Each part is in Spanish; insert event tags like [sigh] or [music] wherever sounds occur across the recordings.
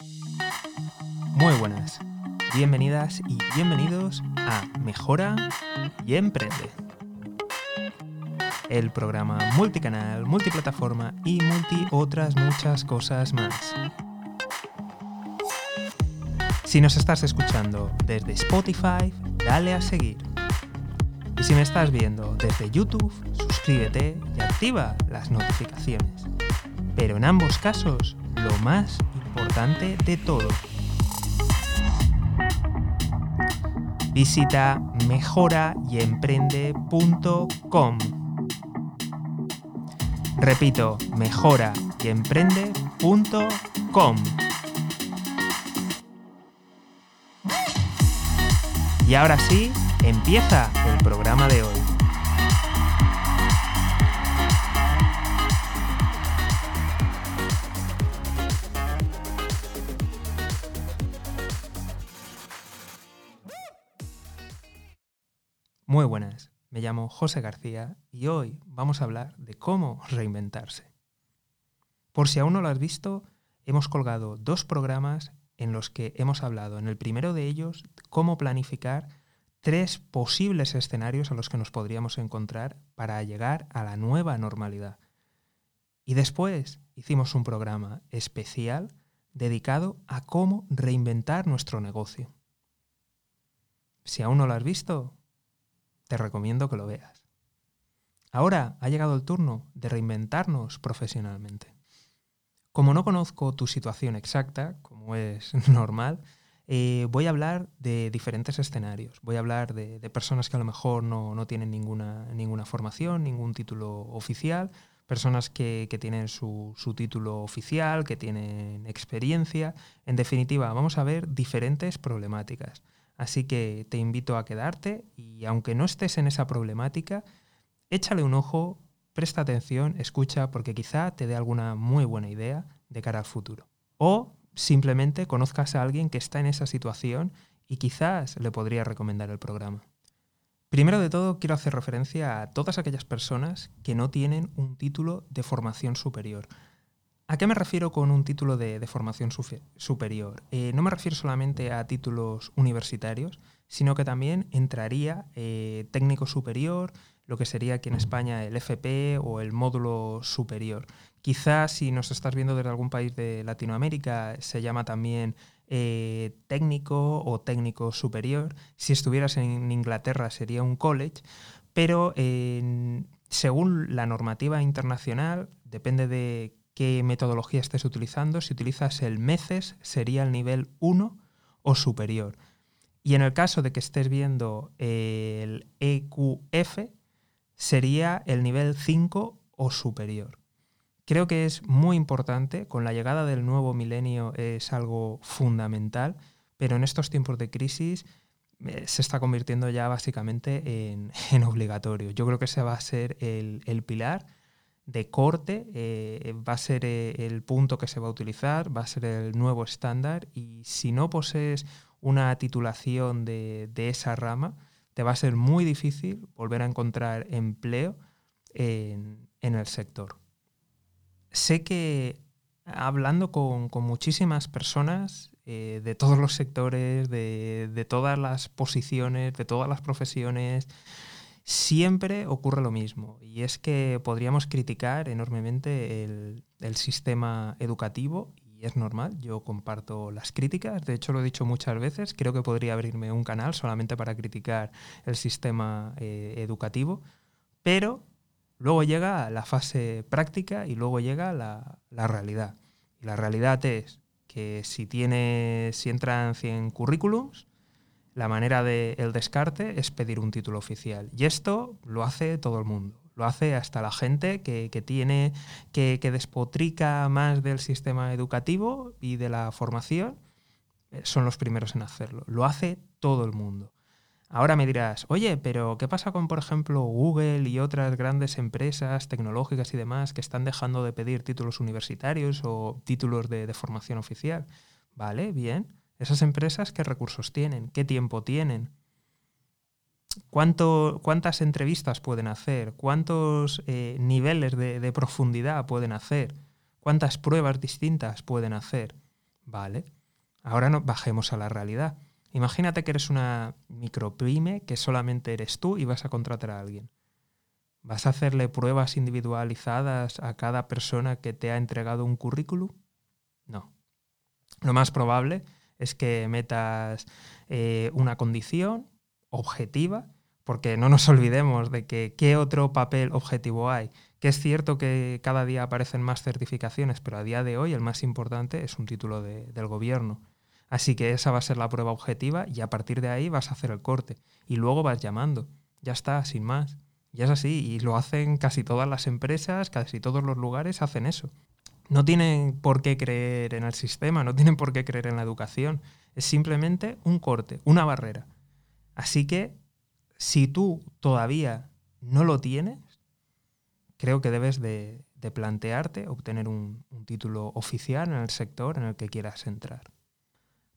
Muy buenas, bienvenidas y bienvenidos a Mejora y Emprende. El programa multicanal, multiplataforma y multi otras muchas cosas más. Si nos estás escuchando desde Spotify, dale a seguir. Y si me estás viendo desde YouTube, suscríbete y activa las notificaciones. Pero en ambos casos, lo más importante de todo. Visita mejorayemprende.com. Repito, mejorayemprende.com. Y ahora sí, empieza el programa de hoy. Muy buenas, me llamo José García y hoy vamos a hablar de cómo reinventarse. Por si aún no lo has visto, hemos colgado dos programas en los que hemos hablado, en el primero de ellos, cómo planificar tres posibles escenarios a los que nos podríamos encontrar para llegar a la nueva normalidad. Y después hicimos un programa especial dedicado a cómo reinventar nuestro negocio. Si aún no lo has visto, te recomiendo que lo veas. Ahora ha llegado el turno de reinventarnos profesionalmente. Como no conozco tu situación exacta, como es [laughs] normal, eh, voy a hablar de diferentes escenarios. Voy a hablar de, personas que a lo mejor no, tienen ninguna, ninguna, formación, ningún título oficial, personas que, tienen su, su, título oficial, que tienen experiencia. En definitiva, vamos a ver diferentes problemáticas. Así que te invito a quedarte y aunque no estés en esa problemática, échale un ojo, presta atención, escucha, porque quizá te dé alguna muy buena idea de cara al futuro. O simplemente conozcas a alguien que está en esa situación y quizás le podría recomendar el programa. Primero de todo, quiero hacer referencia a todas aquellas personas que no tienen un título de formación superior. ¿A qué me refiero con un título de, formación superior? Eh, no me refiero solamente a títulos universitarios, sino que también entraría eh, técnico superior, lo que sería aquí en España el FP o el módulo superior. Quizás si nos estás viendo desde algún país de Latinoamérica, se llama también eh, técnico o técnico superior. Si estuvieras en Inglaterra sería un college, pero según la normativa internacional, depende de qué metodología estés utilizando. Si utilizas el MECES sería el nivel 1 o superior. Y en el caso de que estés viendo el EQF, sería el nivel 5 o superior. Creo que es muy importante, con la llegada del nuevo milenio es algo fundamental, pero en estos tiempos de crisis eh, se está convirtiendo ya básicamente en, [laughs] obligatorio. Yo creo que ese va a ser el, el pilar de corte eh, va a ser eh, el punto que se va a utilizar, va a ser el nuevo estándar y si no posees una titulación de, esa rama, te va a ser muy difícil volver a encontrar empleo en, el sector. Sé que hablando con, muchísimas personas eh, de todos los sectores, de todas las posiciones, de todas las profesiones, siempre ocurre lo mismo y es que podríamos criticar enormemente el, sistema educativo y es normal, yo comparto las críticas, de hecho lo he dicho muchas veces, creo que podría abrirme un canal solamente para criticar el sistema eh, educativo, pero luego llega la fase práctica y luego llega la, realidad. Y la realidad es que si, tienes, si entran 100 currículums, la manera del descarte es pedir un título oficial. Y esto lo hace todo el mundo. Lo hace hasta la gente que, tiene, que, despotrica más del sistema educativo y de la formación. Eh, son los primeros en hacerlo. Lo hace todo el mundo. Ahora me dirás, oye, pero ¿qué pasa con, por ejemplo, Google y otras grandes empresas tecnológicas y demás que están dejando de pedir títulos universitarios o títulos de formación oficial? Vale, bien. Esas empresas, ¿qué recursos tienen? ¿Qué tiempo tienen? ¿Cuánto, ¿Cuántas entrevistas pueden hacer? ¿Cuántos eh, niveles de, profundidad pueden hacer? ¿Cuántas pruebas distintas pueden hacer? Vale. Ahora no, bajemos a la realidad. Imagínate que eres una micropyme, que solamente eres tú y vas a contratar a alguien. ¿Vas a hacerle pruebas individualizadas a cada persona que te ha entregado un currículum? No. Lo más probable es que metas eh, una condición objetiva, porque no nos [laughs] olvidemos de que qué otro papel objetivo hay. Que es cierto que cada día aparecen más certificaciones, pero a día de hoy el más importante es un título del gobierno. Así que esa va a ser la prueba objetiva y a partir de ahí vas a hacer el corte. Y luego vas llamando. Ya está, sin más. Y es así. Y lo hacen casi todas las empresas, casi todos los lugares hacen eso. No tienen por qué creer en el sistema, no tienen por qué creer en la educación. Es simplemente un corte, una barrera. Así que si tú todavía no lo tienes, creo que debes de, plantearte obtener un título oficial en el sector en el que quieras entrar.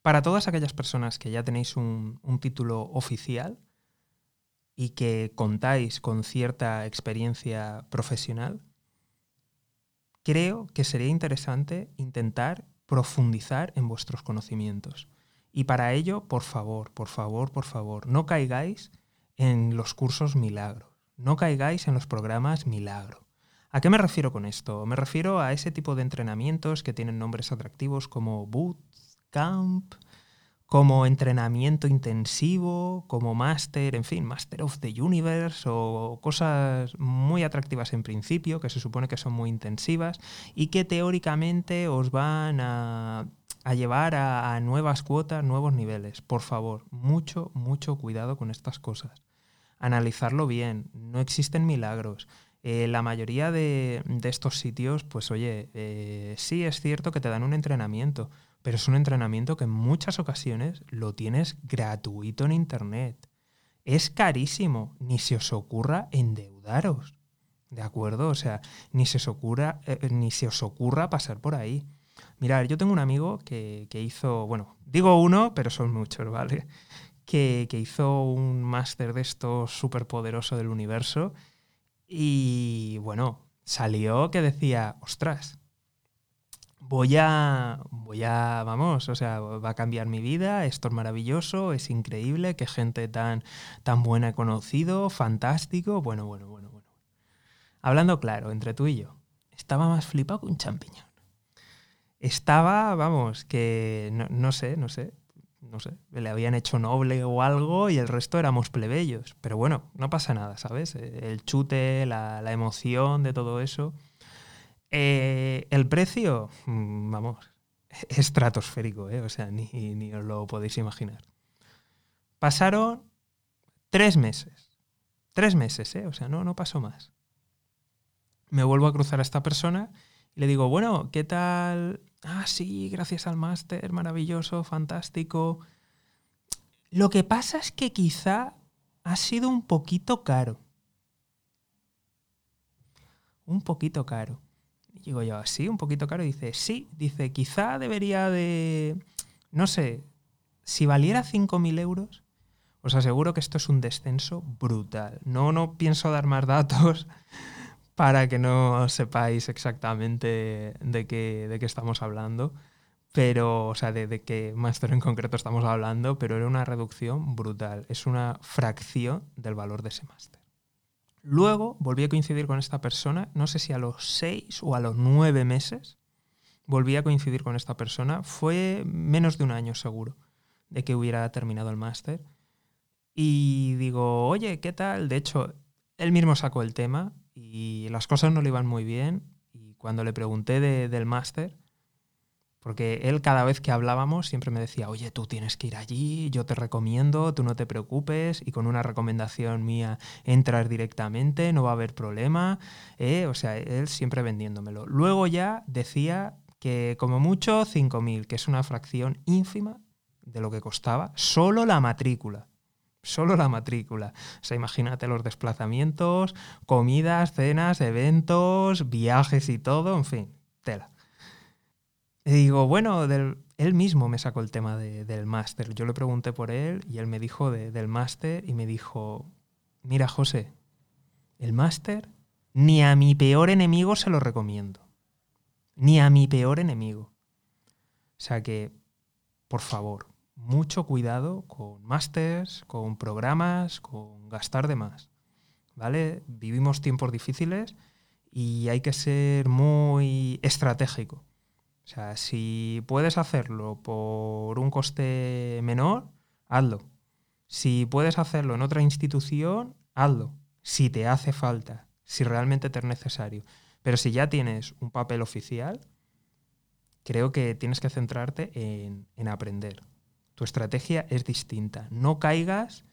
Para todas aquellas personas que ya tenéis un, título oficial y que contáis con cierta experiencia profesional, creo que sería interesante intentar profundizar en vuestros conocimientos. Y para ello, por favor, por favor, por favor, no caigáis en los cursos milagros, no caigáis en los programas milagro. ¿A qué me refiero con esto? Me refiero a ese tipo de entrenamientos que tienen nombres atractivos como Boot, camp, como entrenamiento intensivo, como máster, en fin, Master of the Universe o cosas muy atractivas en principio, que se supone que son muy intensivas y que teóricamente os van a, llevar a, nuevas cuotas, nuevos niveles. Por favor, mucho, mucho cuidado con estas cosas. Analizarlo bien, no existen milagros. Eh, la mayoría de, estos sitios, pues oye, eh, sí es cierto que te dan un entrenamiento, pero es un entrenamiento que en muchas ocasiones lo tienes gratuito en Internet. Es carísimo, ni se os ocurra endeudaros. ¿De acuerdo? O sea, ni se os ocurra, eh, ni se os ocurra pasar por ahí. Mirad, yo tengo un amigo que, hizo, bueno, digo uno, pero son muchos, ¿vale? Que, que hizo un máster de esto súper poderoso del universo y bueno, salió que decía, ostras, voy a, voy a, vamos, o sea, va a cambiar mi vida, esto es maravilloso, es increíble, qué gente tan, tan buena he conocido, fantástico, bueno, bueno, bueno, bueno. Hablando claro, entre tú y yo, estaba más flipado que un champiñón. Estaba, vamos, que no, no sé, no sé, no sé, le habían hecho noble o algo y el resto éramos plebeyos. Pero bueno, no pasa nada, ¿sabes? El chute, la, emoción de todo eso. Eh, el precio, mm, vamos, [laughs] estratosférico, ¿eh? O sea, ni, ni os lo podéis imaginar. Pasaron tres meses. Tres meses, ¿eh? O sea, no, no pasó más. Me vuelvo a cruzar a esta persona y le digo, bueno, ¿qué tal ah, sí, gracias al máster, maravilloso, fantástico. Lo que pasa es que quizá ha sido un poquito caro. Un poquito caro. Y digo yo, ¿sí? ¿Un poquito caro? Y dice, sí. Dice, quizá debería de... No sé, si valiera 5.000 euros, os aseguro que esto es un descenso brutal. No, no pienso dar más datos [laughs] para que no sepáis exactamente de qué, de qué estamos hablando, pero, o sea, de, de qué máster en concreto estamos hablando, pero era una reducción brutal, es una fracción del valor de ese máster. Luego volví a coincidir con esta persona, no sé si a los seis o a los nueve meses, volví a coincidir con esta persona, fue menos de un año seguro de que hubiera terminado el máster. Y digo, oye, ¿qué tal? De hecho, él mismo sacó el tema y las cosas no le iban muy bien. Y cuando le pregunté del máster, porque él cada vez que hablábamos siempre me decía, oye, tú tienes que ir allí, yo te recomiendo, tú no te preocupes, y con una recomendación mía entras directamente, no va a haber problema. ¿eh? O sea, él siempre vendiéndomelo. Luego ya decía que como mucho 5.000, que es una fracción ínfima de lo que costaba solo la matrícula solo la matrícula. O sea, imagínate los desplazamientos, comidas, cenas, eventos, viajes y todo, en fin, tela. Y digo, bueno, él mismo me sacó el tema del máster. Yo le pregunté por él y él me dijo del máster y me dijo, mira José, el máster ni a mi peor enemigo se lo recomiendo. Ni a mi peor enemigo. sea que, por favor, mucho cuidado con másters, con programas, con gastar de más. ¿Vale? Vivimos tiempos difíciles y hay que ser muy estratégico. O sea, si puedes hacerlo por un coste menor, hazlo. Si puedes hacerlo en otra institución, hazlo. Si te hace falta, si realmente te es necesario. Pero si ya tienes un papel oficial, creo que tienes que centrarte en, en aprender. Tu estrategia es distinta. No caigas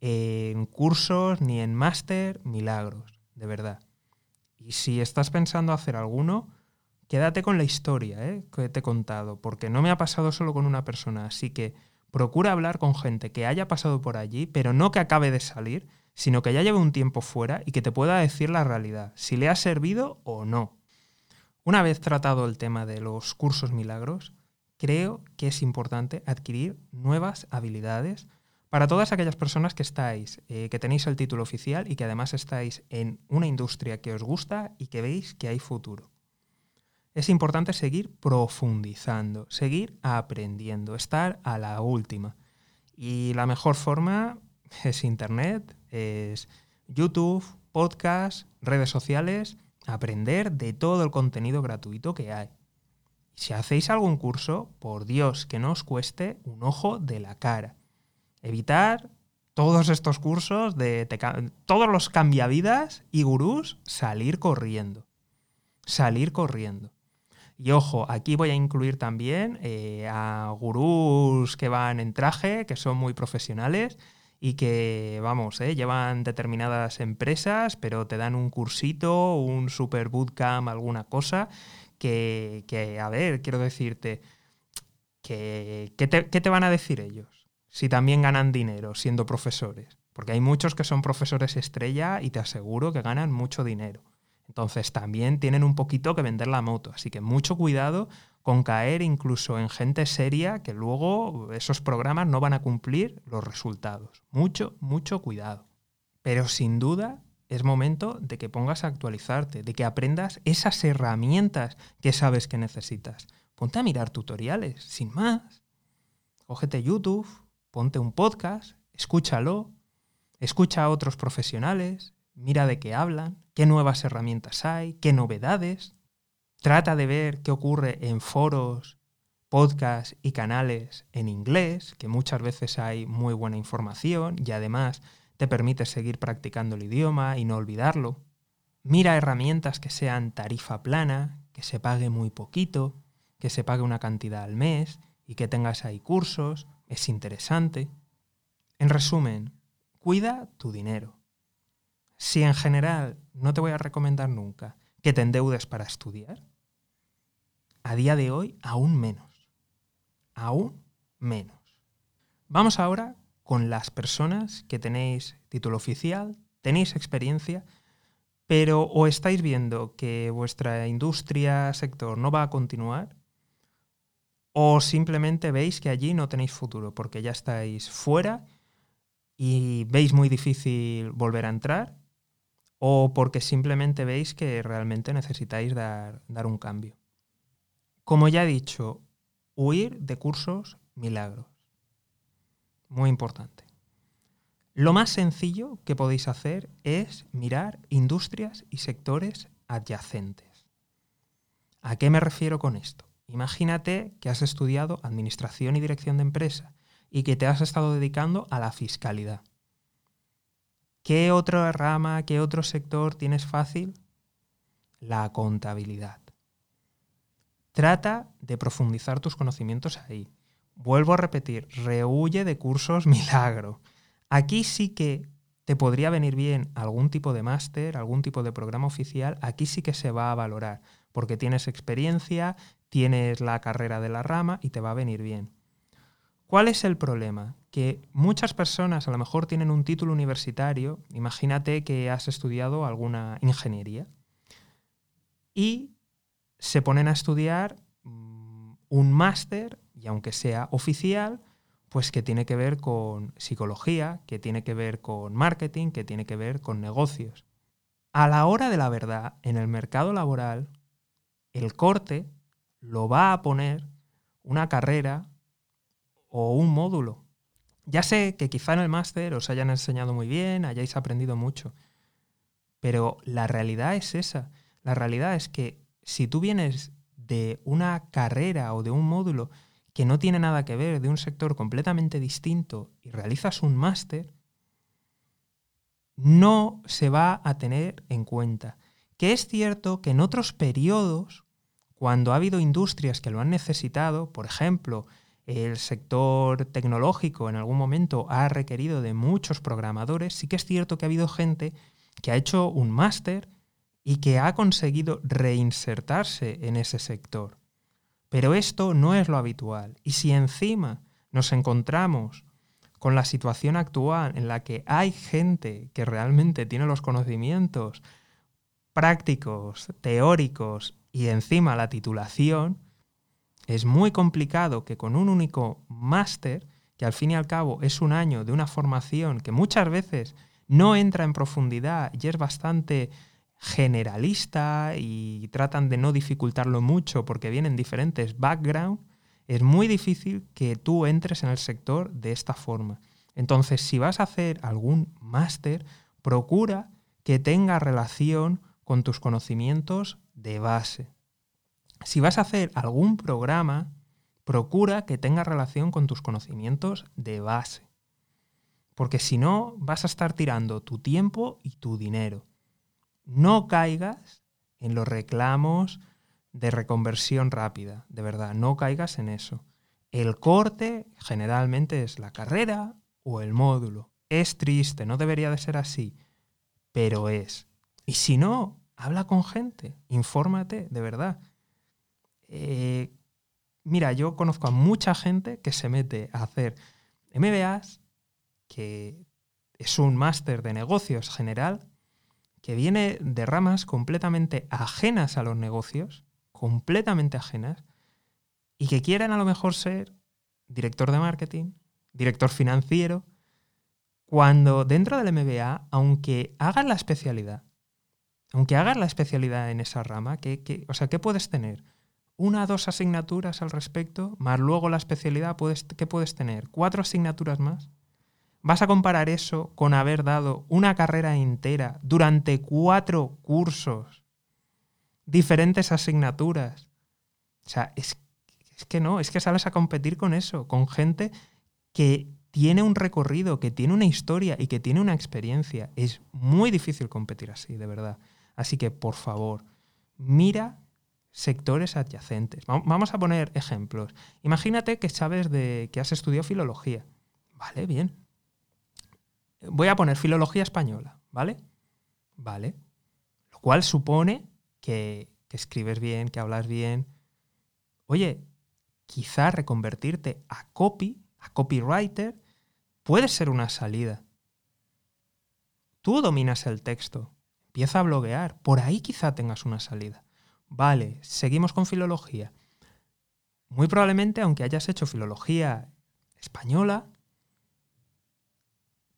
en cursos ni en máster milagros, de verdad. Y si estás pensando hacer alguno, quédate con la historia ¿eh? que te he contado, porque no me ha pasado solo con una persona, así que procura hablar con gente que haya pasado por allí, pero no que acabe de salir, sino que ya lleve un tiempo fuera y que te pueda decir la realidad, si le ha servido o no. Una vez tratado el tema de los cursos milagros, creo que es importante adquirir nuevas habilidades para todas aquellas personas que estáis, eh, que tenéis el título oficial y que además estáis en una industria que os gusta y que veis que hay futuro. Es importante seguir profundizando, seguir aprendiendo, estar a la última. Y la mejor forma es Internet, es YouTube, podcast, redes sociales, aprender de todo el contenido gratuito que hay. Si hacéis algún curso, por Dios, que no os cueste un ojo de la cara evitar todos estos cursos de todos los cambiavidas y gurús, salir corriendo. Salir corriendo. Y ojo, aquí voy a incluir también eh, a gurús que van en traje, que son muy profesionales y que, vamos, eh, llevan determinadas empresas, pero te dan un cursito, un super bootcamp, alguna cosa, que, que a ver, quiero decirte, que, ¿qué te van a decir ellos? si también ganan dinero siendo profesores. Porque hay muchos que son profesores estrella y te aseguro que ganan mucho dinero. Entonces también tienen un poquito que vender la moto. Así que mucho cuidado con caer incluso en gente seria que luego esos programas no van a cumplir los resultados. Mucho, mucho cuidado. Pero sin duda es momento de que pongas a actualizarte, de que aprendas esas herramientas que sabes que necesitas. Ponte a mirar tutoriales, sin más. Cógete YouTube, ponte un podcast, escúchalo, escucha a otros profesionales, mira de qué hablan, qué nuevas herramientas hay, qué novedades. Trata de ver qué ocurre en foros, podcasts y canales en inglés, que muchas veces hay muy buena información y además te permite seguir practicando el idioma y no olvidarlo. Mira herramientas que sean tarifa plana, que se pague muy poquito, que se pague una cantidad al mes y que tengas ahí cursos, es interesante. En resumen, cuida tu dinero. Si en general no te voy a recomendar nunca que te endeudes para estudiar, a día de hoy aún menos. Aún menos. Vamos ahora con las personas que tenéis título oficial, tenéis experiencia, pero o estáis viendo que vuestra industria, sector no va a continuar, o simplemente veis que allí no tenéis futuro porque ya estáis fuera y veis muy difícil volver a entrar, o porque simplemente veis que realmente necesitáis dar, dar un cambio. Como ya he dicho, huir de cursos milagros. Muy importante. Lo más sencillo que podéis hacer es mirar industrias y sectores adyacentes. ¿A qué me refiero con esto? Imagínate que has estudiado Administración y Dirección de Empresa y que te has estado dedicando a la fiscalidad. ¿Qué otra rama, qué otro sector tienes fácil? La contabilidad. Trata de profundizar tus conocimientos ahí. Vuelvo a repetir, rehuye de cursos [laughs] milagro. Aquí sí que te podría venir bien algún tipo de máster, algún tipo de programa oficial, aquí sí que se va a valorar, porque tienes experiencia, tienes la carrera de la rama y te va a venir bien. ¿Cuál es el problema? Que muchas personas a lo mejor tienen un título universitario, imagínate que has estudiado alguna ingeniería, y se ponen a estudiar mm, un máster, y aunque sea oficial, pues que tiene que ver con psicología, que tiene que ver con marketing, que tiene que ver con negocios. A la hora de la verdad, en el mercado laboral, el corte lo va a poner una carrera o un módulo. Ya sé que quizá en el máster os hayan enseñado muy bien, hayáis aprendido mucho, pero la realidad es esa. La realidad es que si tú vienes de una carrera o de un módulo que no tiene nada que ver, de un sector completamente distinto, y realizas un máster, no se va a tener en cuenta. Que es cierto que en otros periodos, cuando ha habido industrias que lo han necesitado, por ejemplo, el sector tecnológico en algún momento ha requerido de muchos programadores, sí que es cierto que ha habido gente que ha hecho un máster y que ha conseguido reinsertarse en ese sector. Pero esto no es lo habitual. Y si encima nos encontramos con la situación actual en la que hay gente que realmente tiene los conocimientos prácticos, teóricos y encima la titulación, es muy complicado que con un único máster, que al fin y al cabo es un año de una formación que muchas veces no entra en profundidad y es bastante generalista y tratan de no dificultarlo mucho porque vienen diferentes backgrounds, es muy difícil que tú entres en el sector de esta forma. Entonces, si vas a hacer algún máster, procura que tenga relación con tus conocimientos de base. Si vas a hacer algún programa, procura que tenga relación con tus conocimientos de base. Porque si no, vas a estar tirando tu tiempo y tu dinero no caigas en los reclamos de reconversión rápida, de verdad, no caigas en eso. El corte generalmente es la carrera o el módulo. Es triste, no debería de ser así, pero es. Y si no, habla con gente, infórmate, de verdad. Eh, mira, yo conozco a mucha gente que se mete a hacer MBAs, que es un máster de negocios general, que viene de ramas completamente ajenas a los negocios, completamente ajenas, y que quieren a lo mejor ser director de marketing, director financiero, cuando dentro del MBA, aunque hagas la especialidad, aunque hagas la especialidad en esa rama, ¿qué, o sea, ¿qué puedes tener? Una o dos asignaturas al respecto, más luego la especialidad, ¿qué puedes tener? ¿Cuatro asignaturas más? ¿Vas a comparar eso con haber dado una carrera entera durante cuatro cursos, diferentes asignaturas? O sea, es, que no, es que sales a competir con eso, con gente que tiene un recorrido, que tiene una historia y que tiene una experiencia. Es muy difícil competir así, de verdad. Así que, por favor, mira sectores adyacentes. Vamos a poner ejemplos. Imagínate que sabes de que has estudiado filología. Vale, bien voy a poner filología española, ¿vale? Vale. Lo cual supone que, escribes bien, que hablas bien. Oye, quizá reconvertirte a copy, a copywriter, puede ser una salida. Tú dominas el texto, empieza a bloguear, por ahí quizá tengas una salida. Vale, seguimos con filología. Muy probablemente, aunque hayas hecho filología española,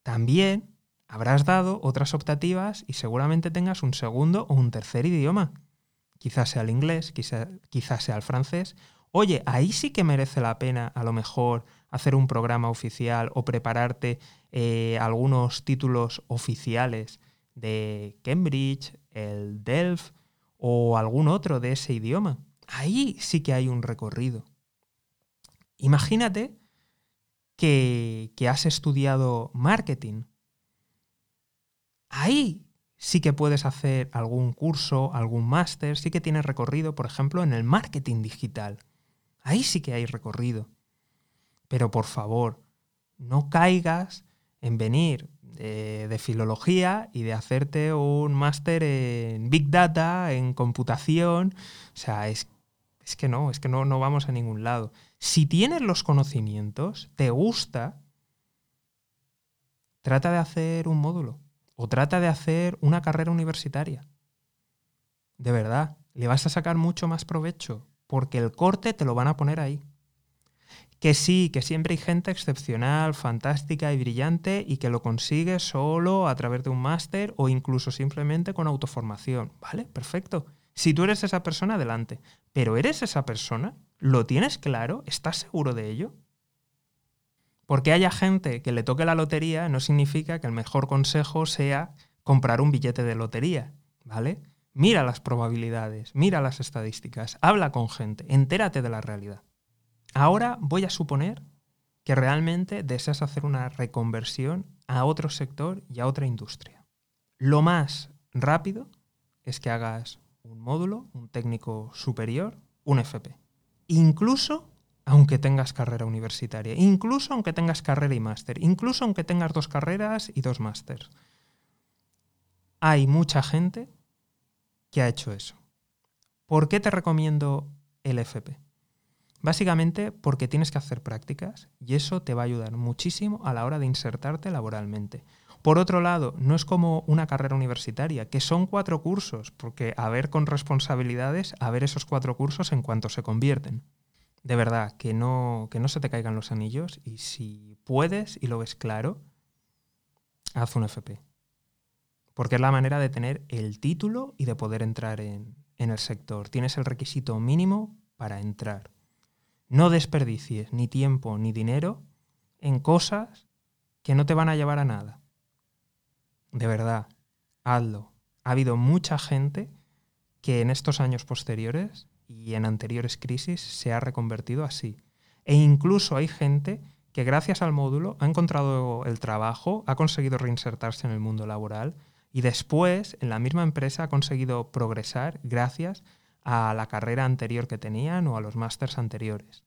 también habrás dado otras optativas y seguramente tengas un segundo o un tercer idioma. Quizás sea el inglés, quizás sea el francés. Oye, ahí sí que merece la pena a lo mejor hacer un programa oficial o prepararte eh, algunos títulos oficiales de Cambridge, el Delft o algún otro de ese idioma. Ahí sí que hay un recorrido. Imagínate que, has estudiado marketing. Ahí sí que puedes hacer algún curso, algún máster, sí que tienes recorrido, por ejemplo, en el marketing digital. Ahí sí que hay recorrido. Pero por favor, no caigas en venir de, filología y de hacerte un máster en Big Data, en computación. O sea, es, es que no, es que no, no vamos a ningún lado. Si tienes los conocimientos, te gusta, trata de hacer un módulo o trata de hacer una carrera universitaria. De verdad, le vas a sacar mucho más provecho porque el corte te lo van a poner ahí. Que sí, que siempre hay gente excepcional, fantástica y brillante y que lo consigue solo a través de un máster o incluso simplemente con autoformación. ¿Vale? Perfecto. Si tú eres esa persona, adelante. Pero ¿eres esa persona? ¿Lo tienes claro? ¿Estás seguro de ello? Porque haya gente que le toque la lotería no significa que el mejor consejo sea comprar un billete de lotería, ¿vale? Mira las probabilidades, mira las estadísticas, habla con gente, entérate de la realidad. Ahora voy a suponer que realmente deseas hacer una reconversión a otro sector y a otra industria. Lo más rápido es que hagas un módulo, un técnico superior, un FP. Incluso aunque tengas carrera universitaria, incluso aunque tengas carrera y máster, incluso aunque tengas dos carreras y dos másters. Hay mucha gente que ha hecho eso. ¿Por qué te recomiendo el FP? Básicamente porque tienes que hacer prácticas y eso te va a ayudar muchísimo a la hora de insertarte laboralmente. Por otro lado, no es como una carrera universitaria, que son cuatro cursos, porque a ver con responsabilidades, a ver esos cuatro cursos en cuanto se convierten de verdad, que no, que no se te caigan los anillos y si puedes y lo ves claro, haz un FP. Porque es la manera de tener el título y de poder entrar en, en el sector. Tienes el requisito mínimo para entrar. No desperdicies ni tiempo ni dinero en cosas que no te van a llevar a nada. De verdad, hazlo. Ha habido mucha gente que en estos años posteriores y en anteriores crisis se ha reconvertido así. E incluso hay gente que gracias al módulo ha encontrado el trabajo, ha conseguido reinsertarse en el mundo laboral y después en la misma empresa ha conseguido progresar gracias a la carrera anterior que tenían o a los másters anteriores.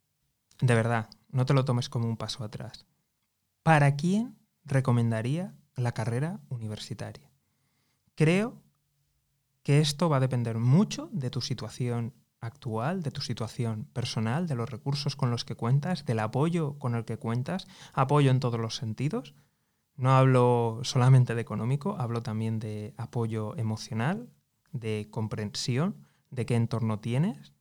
De verdad, no te lo tomes como un paso atrás. ¿Para quién recomendaría la carrera universitaria? Creo que esto va a depender mucho de tu situación actual, de tu situación personal, de los recursos con los que cuentas, del apoyo con el que cuentas, apoyo en todos los sentidos. No hablo solamente de económico, hablo también de apoyo emocional, de comprensión, de qué entorno tienes.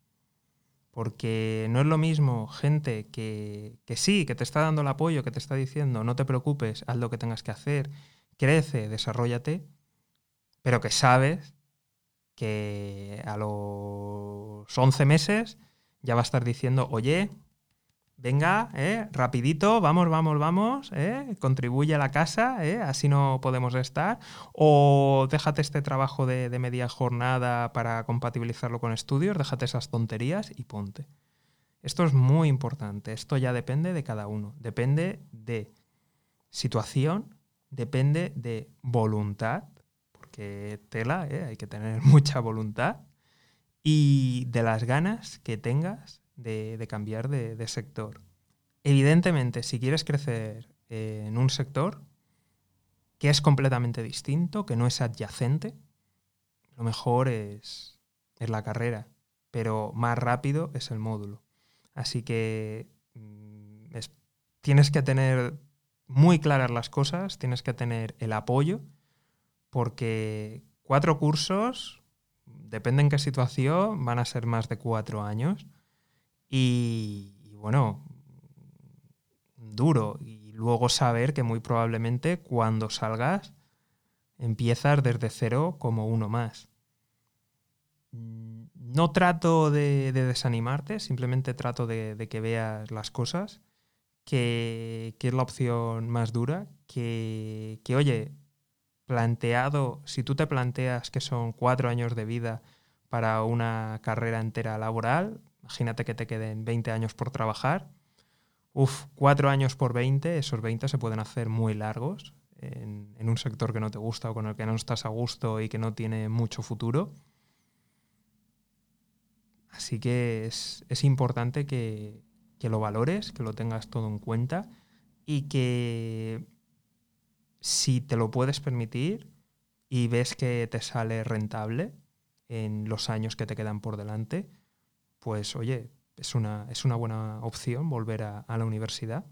Porque no es lo mismo gente que, que sí, que te está dando el apoyo, que te está diciendo no te preocupes, haz lo que tengas que hacer, crece, desarrollate, pero que sabes que a los 11 meses ya va a estar diciendo, oye, venga, eh, rapidito, vamos, vamos, vamos, eh, contribuye a la casa, eh, así no podemos estar, o déjate este trabajo de, de, media jornada para compatibilizarlo con estudios, déjate esas tonterías y ponte. Esto es muy importante, esto ya depende de cada uno, depende de situación, depende de voluntad que tela, ¿eh? hay que tener [laughs] mucha voluntad y de las ganas que tengas de, cambiar de, sector. Evidentemente, si quieres crecer en un sector que es completamente distinto, que no es adyacente, lo mejor es, es la carrera, pero más rápido es el módulo. Así que mm, tienes que tener muy claras las cosas, tienes que tener el apoyo porque cuatro cursos, depende en qué situación, van a ser más de cuatro años. Y, bueno, duro. Y luego saber que muy probablemente cuando salgas empiezas desde cero como uno más. No trato de, desanimarte, simplemente trato de, que veas las cosas, que, es la opción más dura, que, que oye, planteado, si tú te planteas que son cuatro años de vida para una carrera entera laboral, imagínate que te queden 20 años por trabajar, Uf, cuatro años por 20, esos 20 se pueden hacer muy largos en, un sector que no te gusta o con el que no estás a gusto y que no tiene mucho futuro. Así que es, es importante que, que, lo valores, que lo tengas todo en cuenta y que si te lo puedes permitir y ves que te sale rentable en los años que te quedan por delante, pues oye, es una, es una buena opción volver a, la universidad.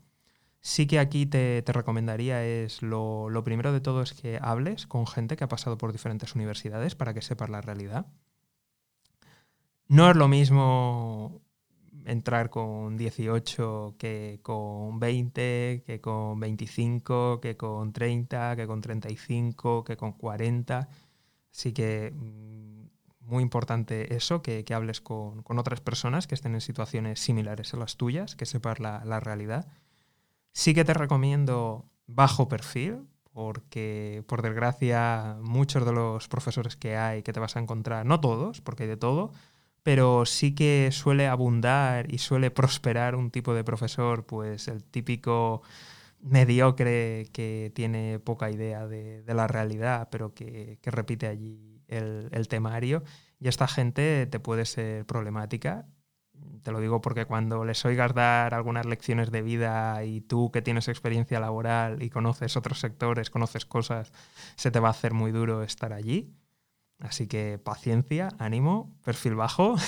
Sí que aquí te, recomendaría es lo, lo, primero de todo es que hables con gente que ha pasado por diferentes universidades para que sepas la realidad. No es lo mismo entrar con 18 que con 20, que con 25, que con 30, que con 35, que con 40. Así que mm, muy importante eso, que, hables con, otras personas que estén en situaciones similares a las tuyas, que sepas la, la realidad. Sí que te recomiendo bajo perfil, porque por desgracia muchos de los profesores que hay que te vas a encontrar, no todos, porque hay de todo, pero sí que suele abundar y suele prosperar un tipo de profesor, pues el típico mediocre que tiene poca idea de, la realidad, pero que, repite allí el, temario. Y esta gente te puede ser problemática. Te lo digo porque cuando les oigas dar algunas lecciones de vida y tú que tienes experiencia laboral y conoces otros sectores, conoces cosas, se te va a hacer muy duro estar allí. Así que paciencia, ánimo, perfil bajo. [laughs]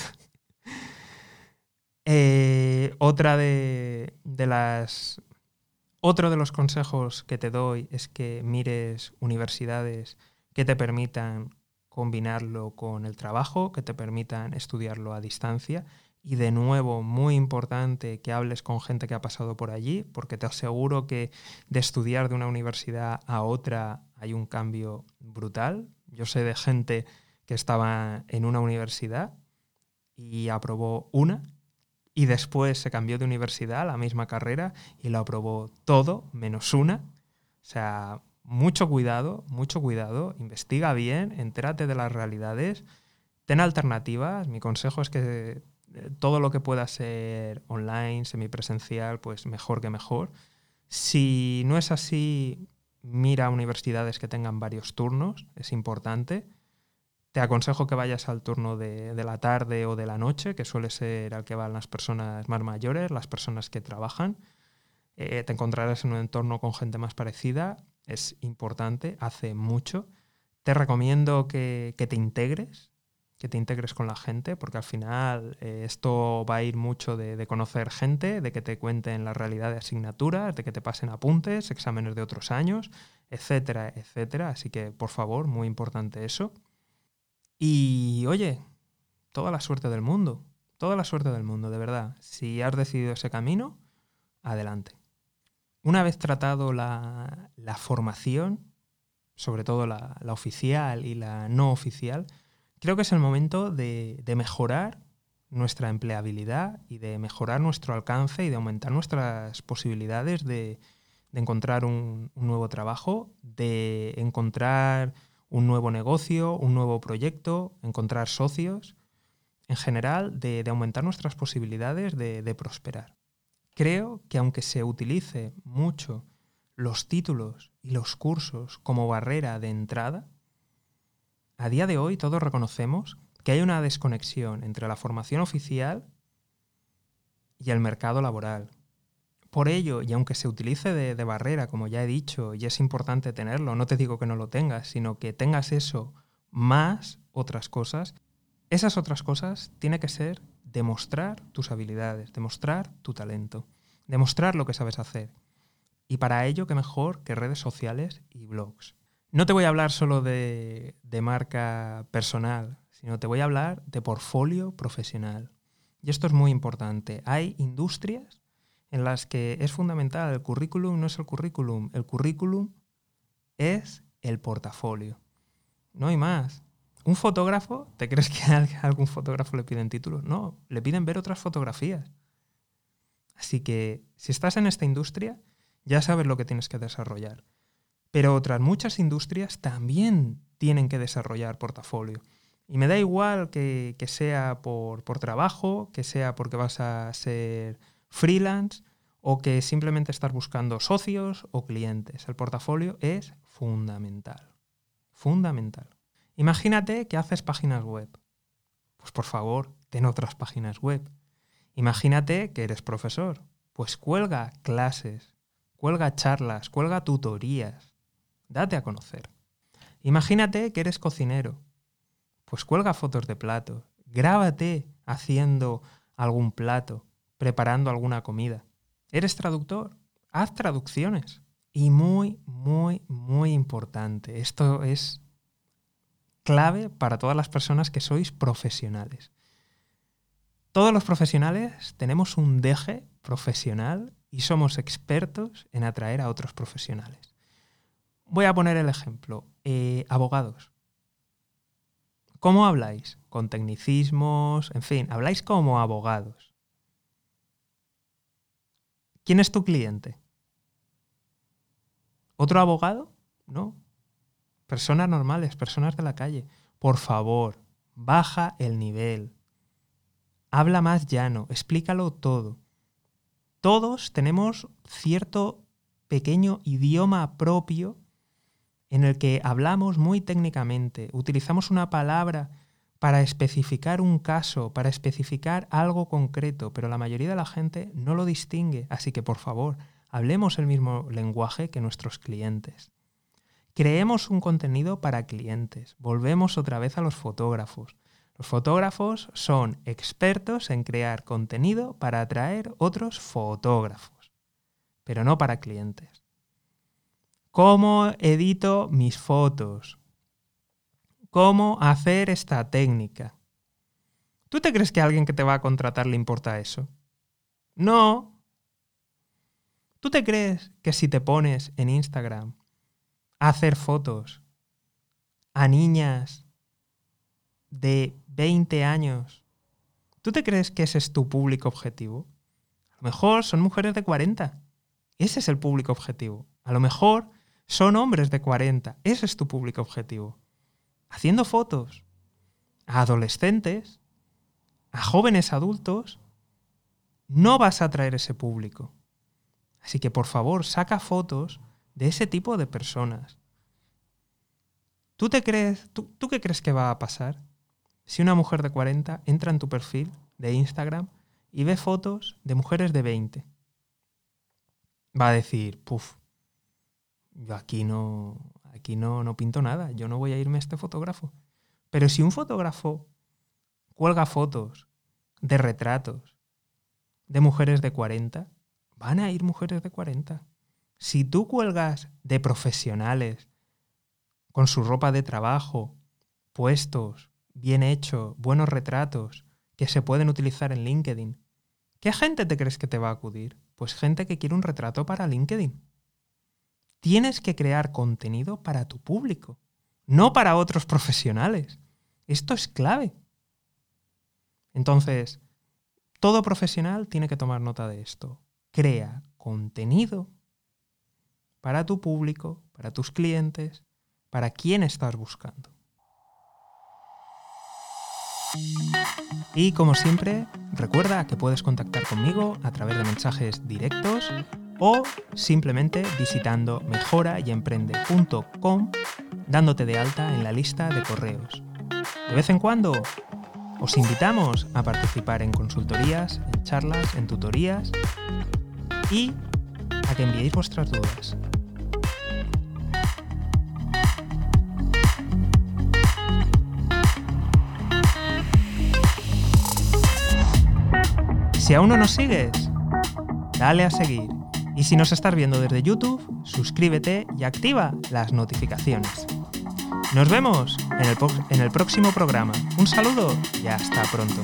Eh, otra de, las. Otro de los consejos que te doy es que mires universidades que te permitan combinarlo con el trabajo, que te permitan estudiarlo a distancia. Y de nuevo, muy importante que hables con gente que ha pasado por allí, porque te aseguro que de estudiar de una universidad a otra hay un cambio brutal. Yo sé de gente que estaba en una universidad y aprobó una y después se cambió de universidad, la misma carrera, y lo aprobó todo menos una. O sea, mucho cuidado, mucho cuidado, investiga bien, entérate de las realidades, ten alternativas. Mi consejo es que eh, todo lo que pueda ser online, semipresencial, pues mejor que mejor. Si no es así, mira universidades que tengan varios turnos, es importante. Te aconsejo que vayas al turno de, la tarde o de la noche, que suele ser al que van las personas más mayores, las personas que trabajan. Eh, te encontrarás en un entorno con gente más parecida. Es importante, hace mucho. Te recomiendo que, te integres, que te integres con la gente, porque al final eh, esto va a ir mucho de, de, conocer gente, de que te cuenten la realidad de asignaturas, de que te pasen apuntes, exámenes de otros años, etcétera, etcétera. Así que, por favor, muy importante eso. Y oye, toda la suerte del mundo, toda la suerte del mundo, de verdad. Si has decidido ese camino, adelante. Una vez tratado la, formación, sobre todo la, oficial y la no oficial, creo que es el momento de, mejorar nuestra empleabilidad y de mejorar nuestro alcance y de aumentar nuestras posibilidades de, encontrar un, nuevo trabajo, de encontrar un nuevo negocio, un nuevo proyecto, encontrar socios, en general de, aumentar nuestras posibilidades de, prosperar. Creo que aunque se utilice mucho los títulos y los cursos como barrera de entrada, a día de hoy todos reconocemos que hay una desconexión entre la formación oficial y el mercado laboral. Por ello, y aunque se utilice de, barrera, como ya he dicho, y es importante tenerlo, no te digo que no lo tengas, sino que tengas eso más otras cosas, esas otras cosas tiene que ser demostrar tus habilidades, demostrar tu talento, demostrar lo que sabes hacer. Y para ello, qué mejor que redes sociales y blogs. No te voy a hablar solo de, de marca personal, sino te voy a hablar de portfolio profesional. Y esto es muy importante. Hay industrias en las que es fundamental, el currículum no es el currículum, el currículum es el portafolio. No hay más. ¿Un fotógrafo? ¿Te crees que a [laughs] algún fotógrafo le piden títulos? No, le piden ver otras fotografías. Así que si estás en esta industria, ya sabes lo que tienes que desarrollar. Pero otras muchas industrias también tienen que desarrollar portafolio. Y me da igual que, sea por, por, trabajo, que sea porque vas a ser freelance o que simplemente estar buscando socios o clientes. El portafolio es fundamental. Fundamental. Imagínate que haces páginas web. Pues por favor, ten otras páginas web. Imagínate que eres profesor. Pues cuelga clases, cuelga charlas, cuelga tutorías. Date a conocer. Imagínate que eres cocinero. Pues cuelga fotos de platos. Grábate haciendo algún plato preparando alguna comida. ¿Eres traductor? Haz traducciones. Y muy, muy, muy importante, esto es clave para todas las personas que sois profesionales. Todos los profesionales tenemos un deje profesional y somos expertos en atraer a otros profesionales. Voy a poner el ejemplo. Eh, abogados. ¿Cómo habláis? Con tecnicismos, en fin, habláis como abogados. ¿Quién es tu cliente? ¿Otro abogado? No. Personas normales, personas de la calle. Por favor, baja el nivel. Habla más llano, explícalo todo. Todos tenemos cierto pequeño idioma propio en el que hablamos muy técnicamente, utilizamos una palabra para especificar un caso, para especificar algo concreto, pero la mayoría de la gente no lo distingue, así que por favor, hablemos el mismo lenguaje que nuestros clientes. Creemos un contenido para clientes, volvemos otra vez a los fotógrafos. Los fotógrafos son expertos en crear contenido para atraer otros fotógrafos, pero no para clientes. ¿Cómo edito mis fotos? ¿Cómo hacer esta técnica? ¿Tú te crees que a alguien que te va a contratar le importa eso? No, ¿Tú te crees que si te pones en Instagram hacer fotos a niñas de 20 años, ¿tú te crees que ese es tu público objetivo? A lo mejor son mujeres de 40. Ese es el público objetivo. A lo mejor son hombres de 40. Ese es tu público objetivo. Haciendo fotos a adolescentes, a jóvenes adultos, no vas a atraer ese público. Así que por favor, saca fotos de ese tipo de personas. ¿Tú, te crees, tú, ¿Tú qué crees que va a pasar si una mujer de 40 entra en tu perfil de Instagram y ve fotos de mujeres de 20? Va a decir, puf, yo aquí no, aquí no, no pinto nada, yo no voy a irme a este fotógrafo. Pero si un fotógrafo cuelga fotos de retratos de mujeres de 40, van a ir mujeres de 40. Si tú cuelgas de profesionales, con su ropa de trabajo, puestos, bien hecho, buenos retratos, que se pueden utilizar en LinkedIn, ¿qué gente te crees que te va a acudir? Pues gente que quiere un retrato para LinkedIn. Tienes que crear contenido para tu público, no para otros profesionales. Esto es clave. Entonces, todo profesional tiene que tomar nota de esto crea contenido para tu público, para tus clientes, para quién estás buscando. Y como siempre, recuerda que puedes contactar conmigo a través de mensajes directos o simplemente visitando mejorayemprende.com dándote de alta en la lista de correos. De vez en cuando os invitamos a participar en consultorías, en charlas, en tutorías y a que enviéis vuestras dudas. Si aún no nos sigues, dale a seguir. Y si nos estás viendo desde YouTube, suscríbete y activa las notificaciones. Nos vemos en el, próximo programa. Un saludo y hasta pronto.